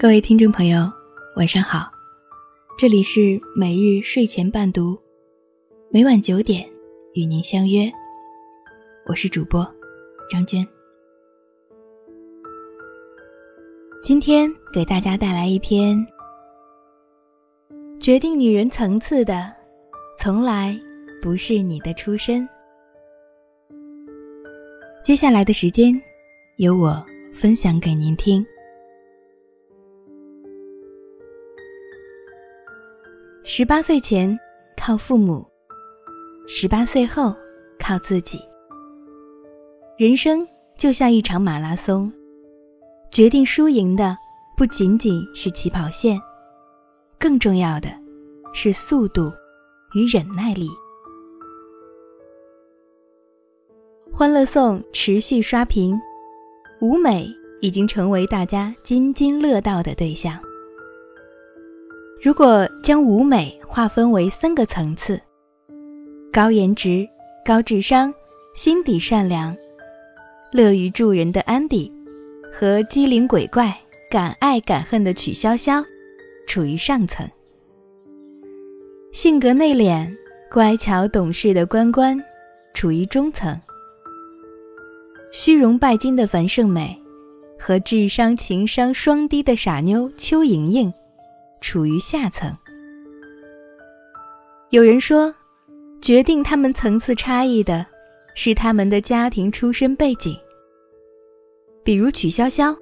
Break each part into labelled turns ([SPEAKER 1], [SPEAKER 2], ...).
[SPEAKER 1] 各位听众朋友，晚上好，这里是每日睡前伴读，每晚九点与您相约，我是主播张娟。今天给大家带来一篇决定女人层次的，从来不是你的出身。接下来的时间，由我分享给您听。十八岁前靠父母，十八岁后靠自己。人生就像一场马拉松，决定输赢的不仅仅是起跑线，更重要的是速度与忍耐力。欢乐颂持续刷屏，舞美已经成为大家津津乐道的对象。如果将舞美划分为三个层次：高颜值、高智商、心底善良、乐于助人的安迪，和机灵鬼怪、敢爱敢恨的曲筱绡，处于上层；性格内敛、乖巧懂事的关关，处于中层；虚荣拜金的樊胜美，和智商情商双低的傻妞邱莹莹。处于下层。有人说，决定他们层次差异的，是他们的家庭出身背景。比如曲筱绡，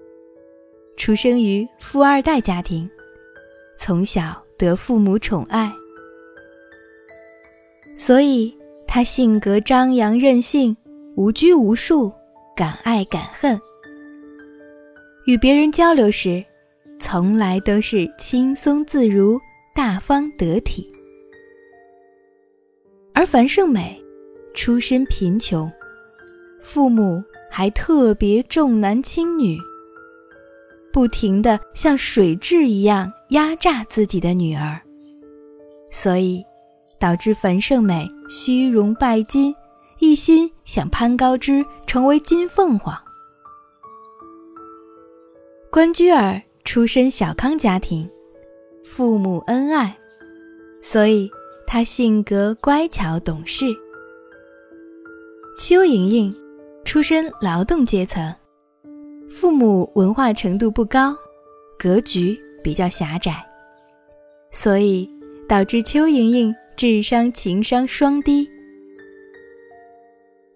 [SPEAKER 1] 出生于富二代家庭，从小得父母宠爱，所以她性格张扬任性，无拘无束，敢爱敢恨。与别人交流时。从来都是轻松自如、大方得体，而樊胜美出身贫穷，父母还特别重男轻女，不停的像水蛭一样压榨自己的女儿，所以导致樊胜美虚荣拜金，一心想攀高枝成为金凤凰。关雎尔。出身小康家庭，父母恩爱，所以他性格乖巧懂事。邱莹莹出身劳动阶层，父母文化程度不高，格局比较狭窄，所以导致邱莹莹智商情商双低。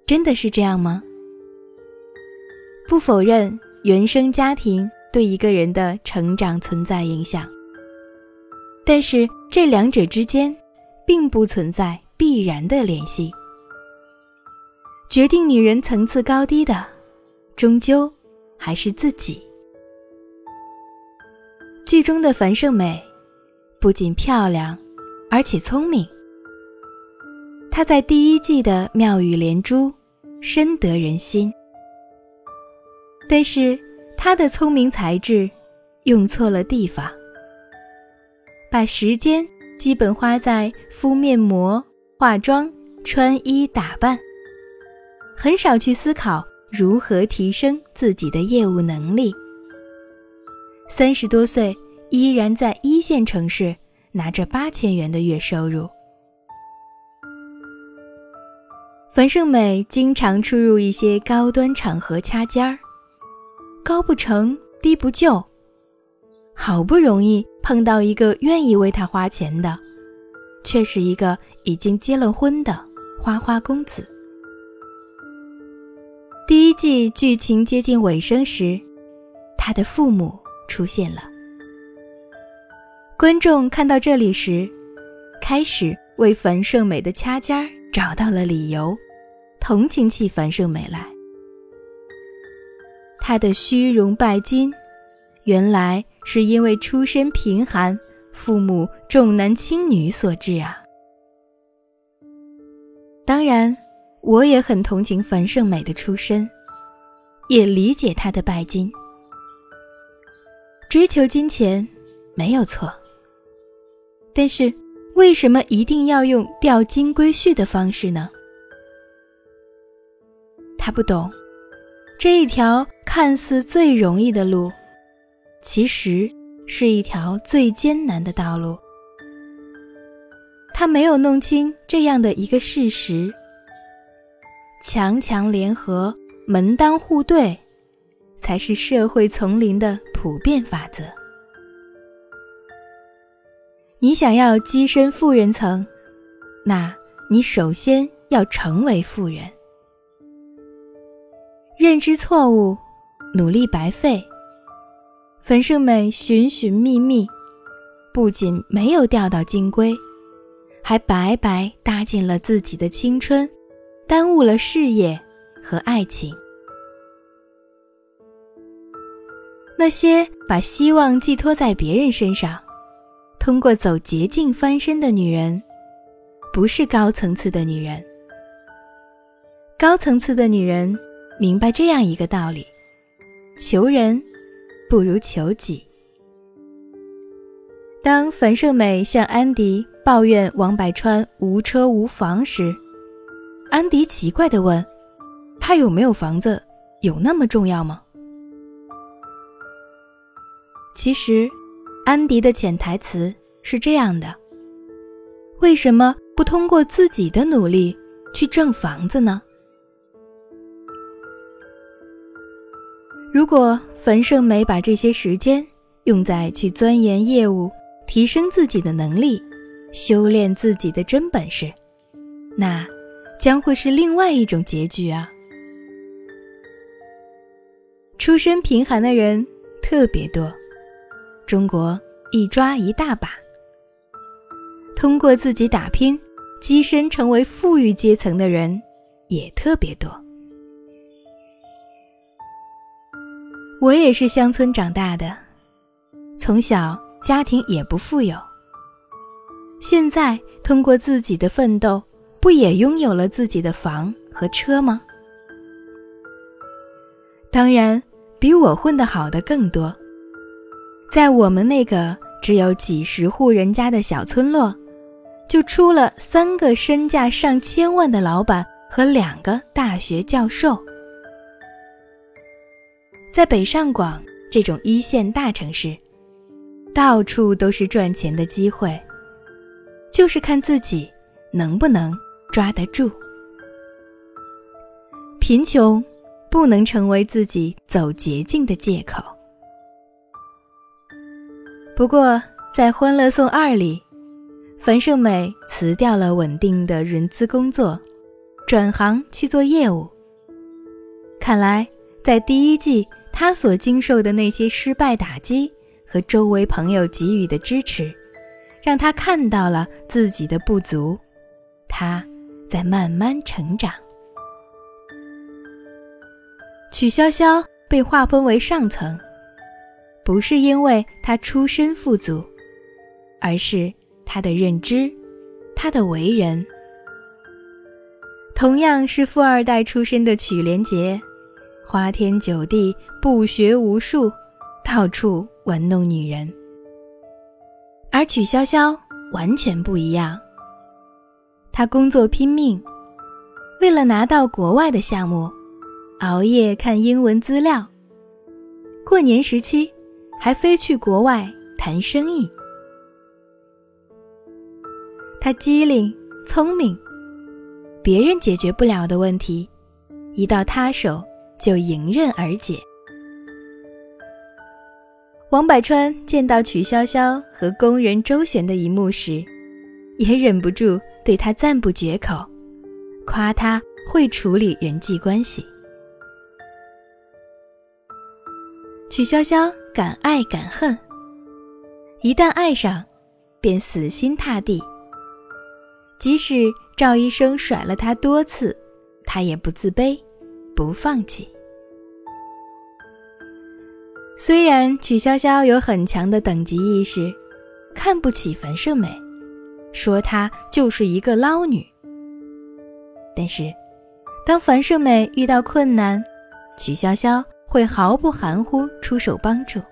[SPEAKER 1] 真的是这样吗？不否认原生家庭。对一个人的成长存在影响，但是这两者之间并不存在必然的联系。决定女人层次高低的，终究还是自己。剧中的樊胜美不仅漂亮，而且聪明。她在第一季的妙语连珠，深得人心，但是。他的聪明才智用错了地方，把时间基本花在敷面膜、化妆、穿衣打扮，很少去思考如何提升自己的业务能力。三十多岁依然在一线城市拿着八千元的月收入，樊胜美经常出入一些高端场合掐尖儿。高不成低不就，好不容易碰到一个愿意为他花钱的，却是一个已经结了婚的花花公子。第一季剧情接近尾声时，他的父母出现了。观众看到这里时，开始为樊胜美的掐尖儿找到了理由，同情起樊胜美来。他的虚荣拜金，原来是因为出身贫寒，父母重男轻女所致啊。当然，我也很同情樊胜美的出身，也理解她的拜金。追求金钱没有错，但是为什么一定要用钓金龟婿的方式呢？他不懂。这一条看似最容易的路，其实是一条最艰难的道路。他没有弄清这样的一个事实：强强联合、门当户对，才是社会丛林的普遍法则。你想要跻身富人层，那你首先要成为富人。认知错误，努力白费。樊胜美寻寻觅觅，不仅没有钓到金龟。还白白搭进了自己的青春，耽误了事业和爱情。那些把希望寄托在别人身上，通过走捷径翻身的女人，不是高层次的女人。高层次的女人明白这样一个道理：求人不如求己。当樊胜美向安迪。抱怨王百川无车无房时，安迪奇怪地问：“他有没有房子，有那么重要吗？”其实，安迪的潜台词是这样的：为什么不通过自己的努力去挣房子呢？如果樊胜美把这些时间用在去钻研业务、提升自己的能力，修炼自己的真本事，那将会是另外一种结局啊！出身贫寒的人特别多，中国一抓一大把。通过自己打拼，跻身成为富裕阶层的人也特别多。我也是乡村长大的，从小家庭也不富有。现在通过自己的奋斗，不也拥有了自己的房和车吗？当然，比我混得好的更多。在我们那个只有几十户人家的小村落，就出了三个身价上千万的老板和两个大学教授。在北上广这种一线大城市，到处都是赚钱的机会。就是看自己能不能抓得住。贫穷不能成为自己走捷径的借口。不过，在《欢乐颂二》里，樊胜美辞掉了稳定的人资工作，转行去做业务。看来，在第一季，他所经受的那些失败打击和周围朋友给予的支持。让他看到了自己的不足，他在慢慢成长。曲筱绡被划分为上层，不是因为他出身富足，而是他的认知，他的为人。同样是富二代出身的曲连杰，花天酒地，不学无术，到处玩弄女人。而曲筱绡完全不一样，她工作拼命，为了拿到国外的项目，熬夜看英文资料。过年时期，还飞去国外谈生意。她机灵聪明，别人解决不了的问题，一到她手就迎刃而解。王百川见到曲筱绡和工人周旋的一幕时，也忍不住对她赞不绝口，夸她会处理人际关系。曲筱绡敢爱敢恨，一旦爱上，便死心塌地。即使赵医生甩了她多次，她也不自卑，不放弃。虽然曲筱绡有很强的等级意识，看不起樊胜美，说她就是一个捞女。但是，当樊胜美遇到困难，曲筱绡会毫不含糊出手帮助。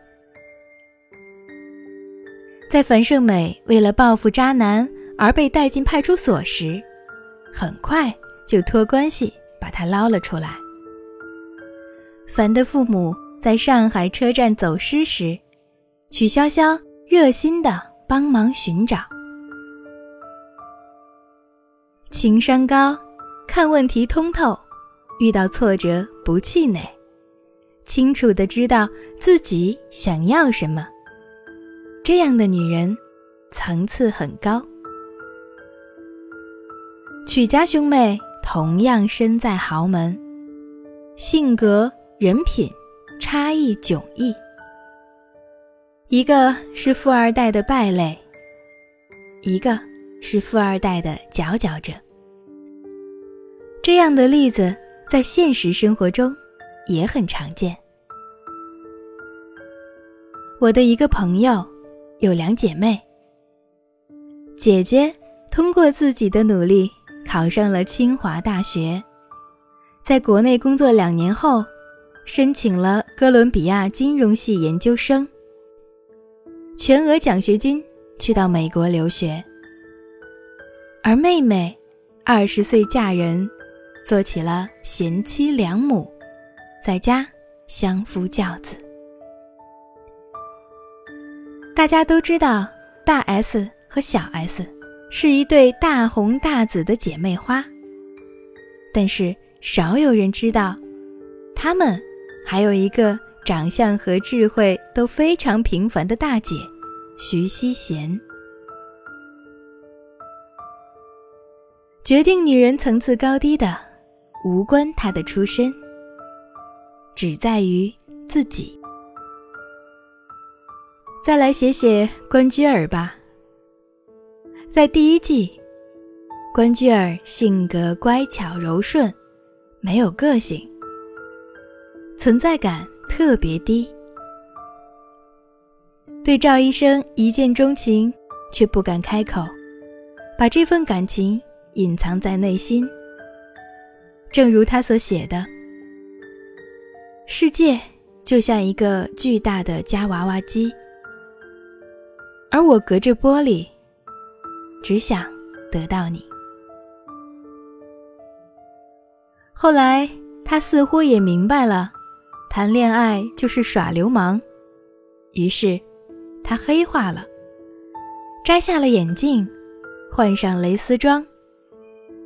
[SPEAKER 1] 在樊胜美为了报复渣男而被带进派出所时，很快就托关系把她捞了出来。樊的父母。在上海车站走失时，曲筱绡热心的帮忙寻找。情商高，看问题通透，遇到挫折不气馁，清楚的知道自己想要什么。这样的女人，层次很高。曲家兄妹同样身在豪门，性格、人品差异迥异。一个是富二代的败类，一个是富二代的佼佼者。这样的例子在现实生活中也很常见。我的一个朋友有两姐妹，姐姐通过自己的努力考上了清华大学，在国内工作两年后，申请了哥伦比亚金融系研究生。全额奖学金去到美国留学，而妹妹二十岁嫁人，做起了贤妻良母，在家相夫教子。大家都知道大 S 和小 S 是一对大红大紫的姐妹花，但是少有人知道，她们还有一个。长相和智慧都非常平凡的大姐，徐熙贤。决定女人层次高低的，无关她的出身，只在于自己。再来写写关雎尔吧。在第一季，关雎尔性格乖巧柔顺，没有个性，存在感。特别低，对赵医生一见钟情，却不敢开口，把这份感情隐藏在内心。正如他所写的：“世界就像一个巨大的夹娃娃机，而我隔着玻璃，只想得到你。”后来，他似乎也明白了。谈恋爱就是耍流氓，于是他黑化了，摘下了眼镜，换上蕾丝装。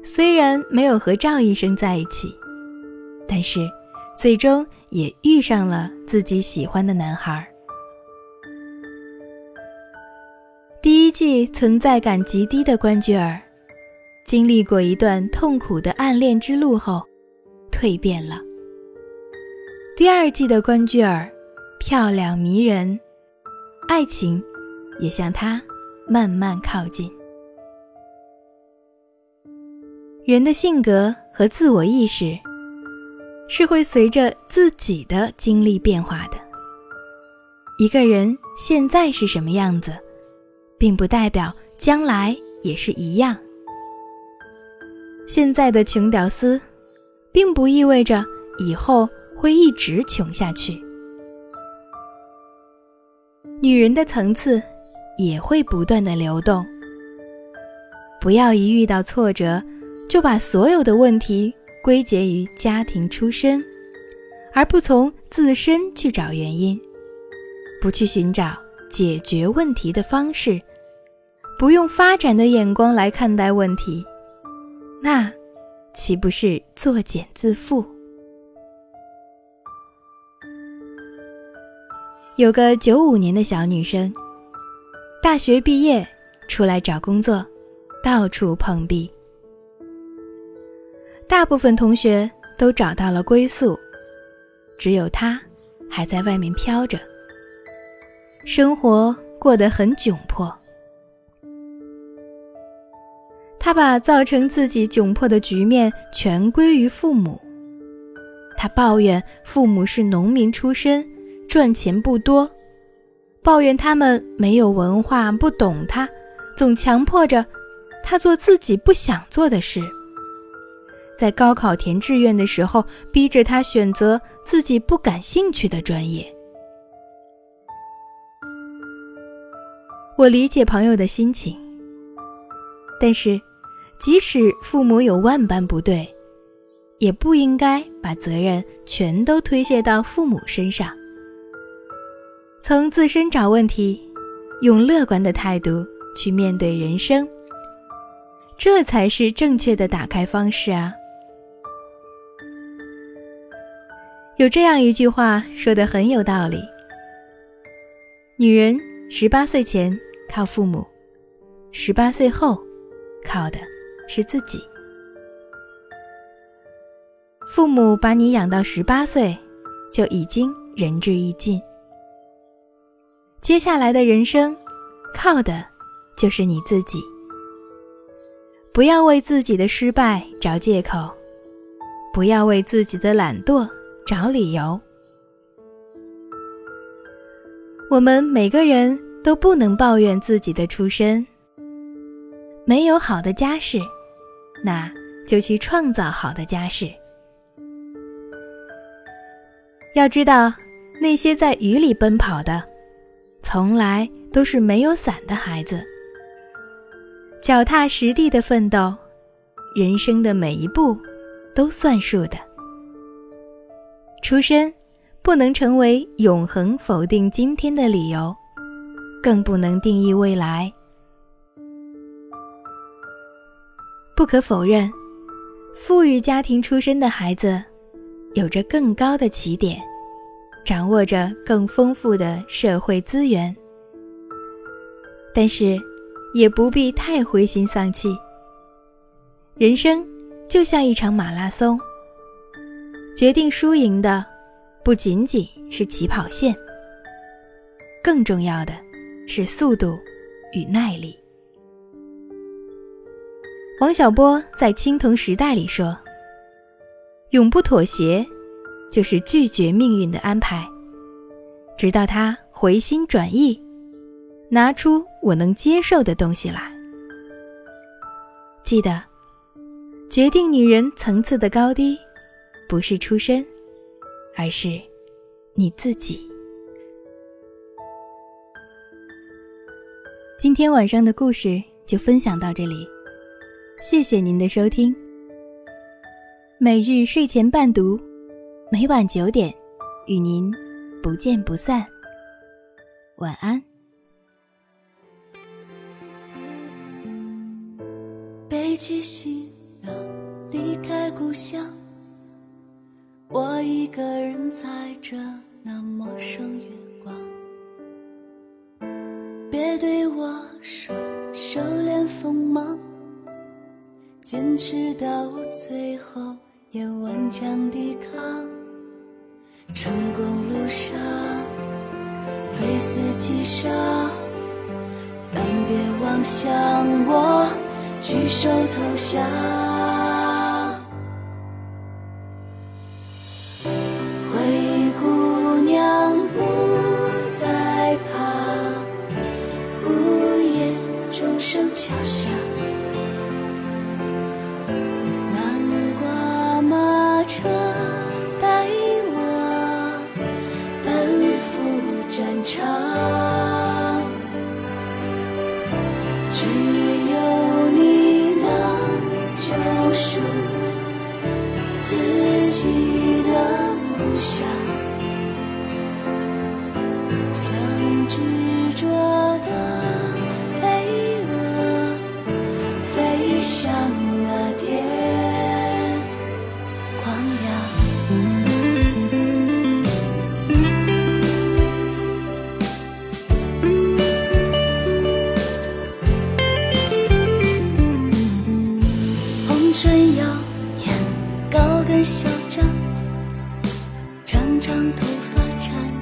[SPEAKER 1] 虽然没有和赵医生在一起，但是最终也遇上了自己喜欢的男孩。第一季存在感极低的关雎尔，经历过一段痛苦的暗恋之路后，蜕变了。第二季的关雎尔，漂亮迷人，爱情也向她慢慢靠近。人的性格和自我意识是会随着自己的经历变化的。一个人现在是什么样子，并不代表将来也是一样。现在的穷屌丝，并不意味着以后。会一直穷下去。女人的层次也会不断的流动。不要一遇到挫折，就把所有的问题归结于家庭出身，而不从自身去找原因，不去寻找解决问题的方式，不用发展的眼光来看待问题，那岂不是作茧自缚？有个九五年的小女生，大学毕业出来找工作，到处碰壁。大部分同学都找到了归宿，只有她还在外面飘着，生活过得很窘迫。她把造成自己窘迫的局面全归于父母，她抱怨父母是农民出身。赚钱不多，抱怨他们没有文化，不懂他，总强迫着他做自己不想做的事。在高考填志愿的时候，逼着他选择自己不感兴趣的专业。我理解朋友的心情，但是即使父母有万般不对，也不应该把责任全都推卸到父母身上。从自身找问题，用乐观的态度去面对人生，这才是正确的打开方式啊！有这样一句话说的很有道理：女人十八岁前靠父母，十八岁后靠的是自己。父母把你养到十八岁，就已经仁至义尽。接下来的人生，靠的就是你自己。不要为自己的失败找借口，不要为自己的懒惰找理由。我们每个人都不能抱怨自己的出身，没有好的家世，那就去创造好的家世。要知道，那些在雨里奔跑的。从来都是没有伞的孩子，脚踏实地的奋斗，人生的每一步都算数的。出身不能成为永恒否定今天的理由，更不能定义未来。不可否认，富裕家庭出身的孩子有着更高的起点。掌握着更丰富的社会资源，但是也不必太灰心丧气。人生就像一场马拉松，决定输赢的不仅仅是起跑线，更重要的是速度与耐力。王小波在《青铜时代》里说：“永不妥协。”就是拒绝命运的安排，直到他回心转意，拿出我能接受的东西来。记得，决定女人层次的高低，不是出身，而是你自己。今天晚上的故事就分享到这里，谢谢您的收听。每日睡前伴读。每晚九点，与您不见不散。晚安。
[SPEAKER 2] 背起行囊，离开故乡，我一个人踩着那陌生月光。别对我说收敛锋芒，坚持到最后也顽强抵抗。成功路上，非死即伤，但别妄想我举手投降。耀眼，高跟嚣张，长长头发缠。